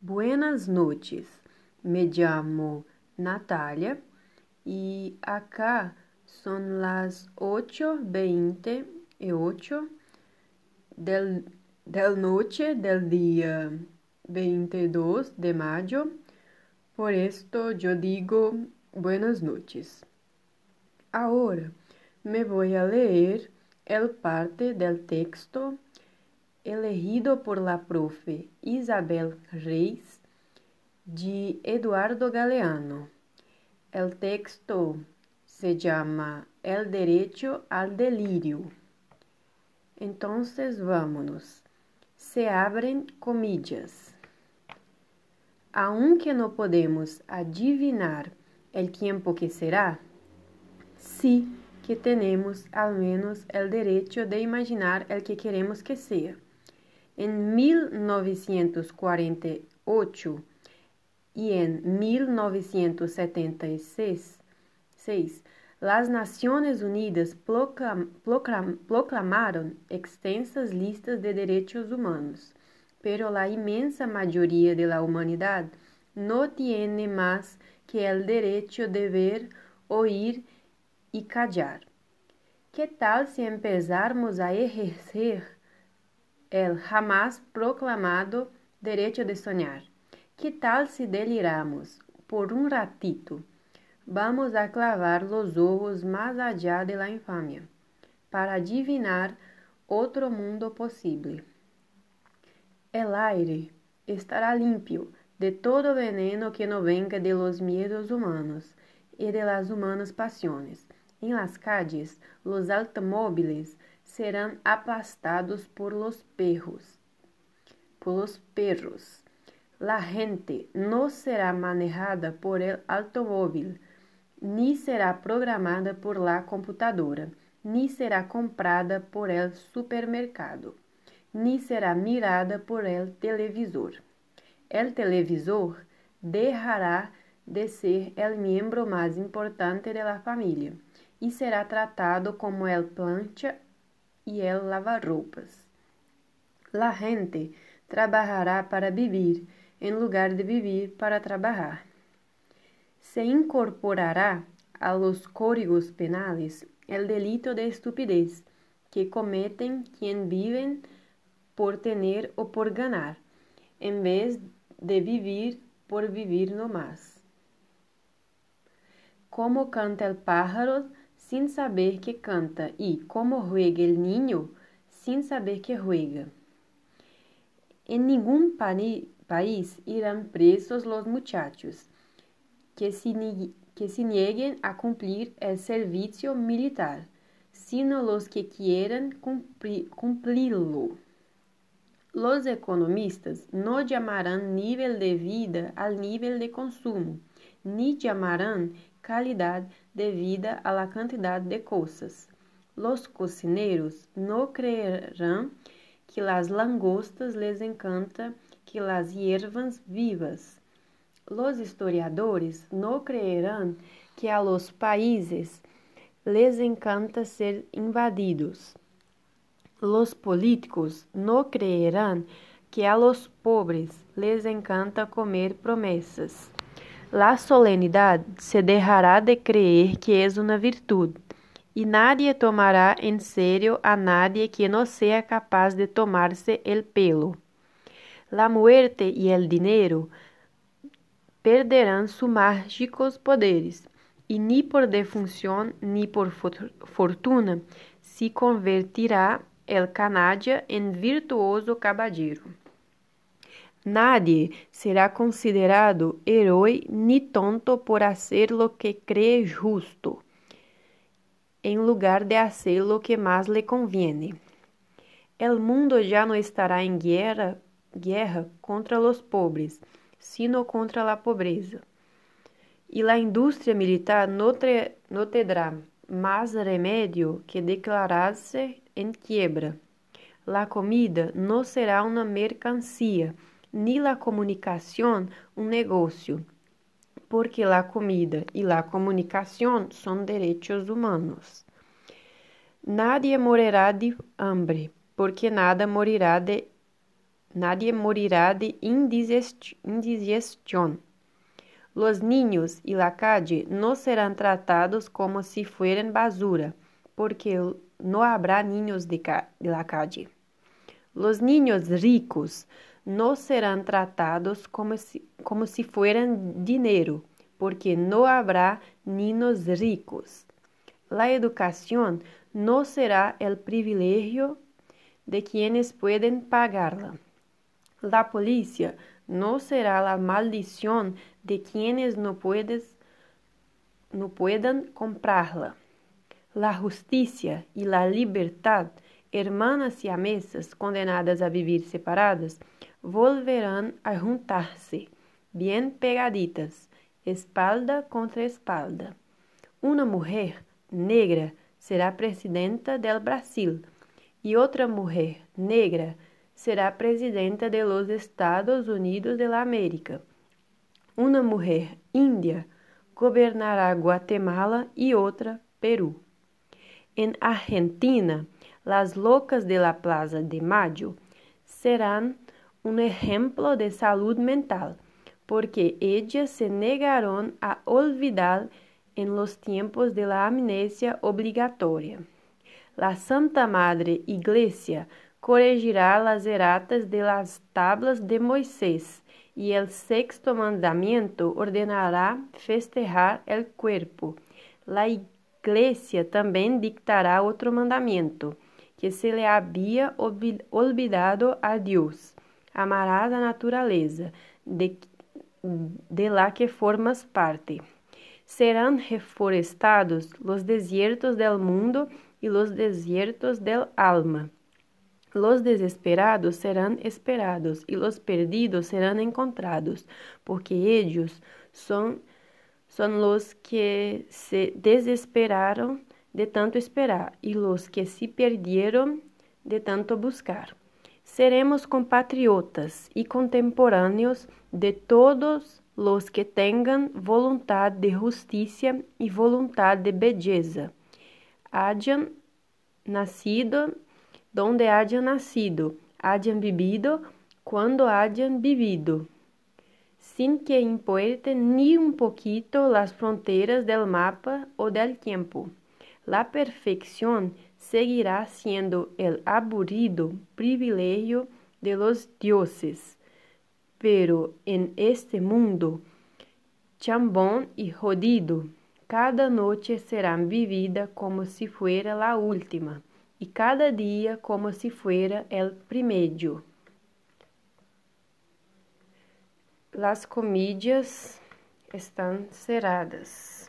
Buenas noches, me llamo Natalia y acá son las 8.28 del, del noche del día 22 de mayo. Por esto yo digo buenas noches. Ahora me voy a leer el parte del texto elegido por la profe Isabel Reis de Eduardo Galeano. El texto se llama El derecho al delirio. Entonces vámonos. Se abren comillas. Aunque no podemos adivinar el tiempo que será, sí que tenemos al menos el derecho de imaginar el que queremos que sea. En 1948 y en 1976, las Naciones Unidas proclam, proclam, proclamaron extensas listas de derechos humanos, pero la inmensa mayoría de la humanidad no tiene más que el derecho de ver, oír y callar. ¿Qué tal si empezáramos a ejercer el jamás proclamado derecho de soñar. Que tal se deliramos por um ratito? Vamos a clavar los ojos más allá de la infamia, para adivinar outro mundo possível. El aire estará limpio de todo veneno que no venga de los miedos humanos y de las humanas pasiones. En las calles, los automóviles serão aplastados por los perros. Por los perros. La gente no será manejada por el automóvil, ni será programada por la computadora, ni será comprada por el supermercado, ni será mirada por el televisor. El televisor dejará de ser el miembro más importante de la familia e será tratado como el plancha e el lavar-roupas. La gente trabalhará para vivir, em lugar de vivir para trabalhar. Se incorporará a los códigos penales el delito de estupidez que cometen quien viven por tener o por ganar, em vez de vivir por vivir no más. Como canta el pájaro sem saber que canta, e como ruega el niño, sem saber que ruega. Em nenhum país irão presos los muchachos que se, que se nieguen a cumplir el servicio militar, sino los que quieran cumplirlo. Los economistas no llamarán nivel de vida al nivel de consumo, ni llamarán calidad devida a la cantidad de cosas. Los cocineros no creerán que las langostas les encanta que las hierbas vivas. Los historiadores no creerán que a los países les encanta ser invadidos. Los políticos no creerán que a los pobres les encanta comer promessas. La solenidade se dejará de creer que es una virtud, y nadie tomará en serio a nadie que no sea capaz de tomarse el pelo. La muerte y el dinero perderán sus mágicos poderes, y ni por defunción ni por fortuna se convertirá el canalla en virtuoso caballero. Nadie será considerado herói ni tonto por hacer lo que cree justo, en lugar de hacer lo que más le conviene. El mundo ya no estará en guerra, guerra contra los pobres, sino contra la pobreza. Y la industria militar no, no tendrá más remedio que declararse en quiebra. La comida no será una mercancía, ni la comunicación un negocio, porque la comida y la comunicación son derechos humanos. Nadie morirá de hambre, porque nada morirá de nadie morirá de indigestión. Los niños y la calle no serán tratados como si fueran basura, porque no habrá niños de, la calle. Los niños ricos no serán tratados como si, como si fueran dinero, porque no habrá niños ricos. La educación no será el privilegio de quienes pueden pagarla. La policía no será la maldición de quienes no, puedes, no puedan comprarla. La justicia y la libertad, hermanas siamesas condenadas a vivir separadas, volverán a juntarse, bien pegaditas, espalda contra espalda. Una mujer negra será presidenta del Brasil y otra mujer negra será presidenta de los Estados Unidos de la América. Una mujer india gobernará Guatemala y otra Perú. En Argentina, las locas de la Plaza de Mayo serán un ejemplo de salud mental, porque ellas se negaron a olvidar en los tiempos de la amnesia obligatoria. La Santa Madre Iglesia corregirá las erratas de las tablas de Moisés, y el sexto mandamiento ordenará festejar el cuerpo. La Iglesia também dictará outro mandamento, que se lhe havia olvidado a Deus. Amarás a natureza, de, de la que formas parte. Serão reforestados los desiertos del mundo e los desiertos del alma. Los desesperados serão esperados e los perdidos serão encontrados, porque ellos são são los que se desesperaram de tanto esperar e los que se perderam de tanto buscar. Seremos compatriotas e contemporâneos de todos los que tenham vontade de justiça e vontade de beleza. Hayan nascido donde hayan nacido, hayan vivido quando hayan vivido sin que importe ni un poquito las fronteras del mapa o del tiempo. La perfección seguirá siendo el aburrido privilegio de los dioses, pero en este mundo chambón y jodido, cada noche será vivida como si fuera la última, y cada día como si fuera el primeiro. Las comídias estão cerradas.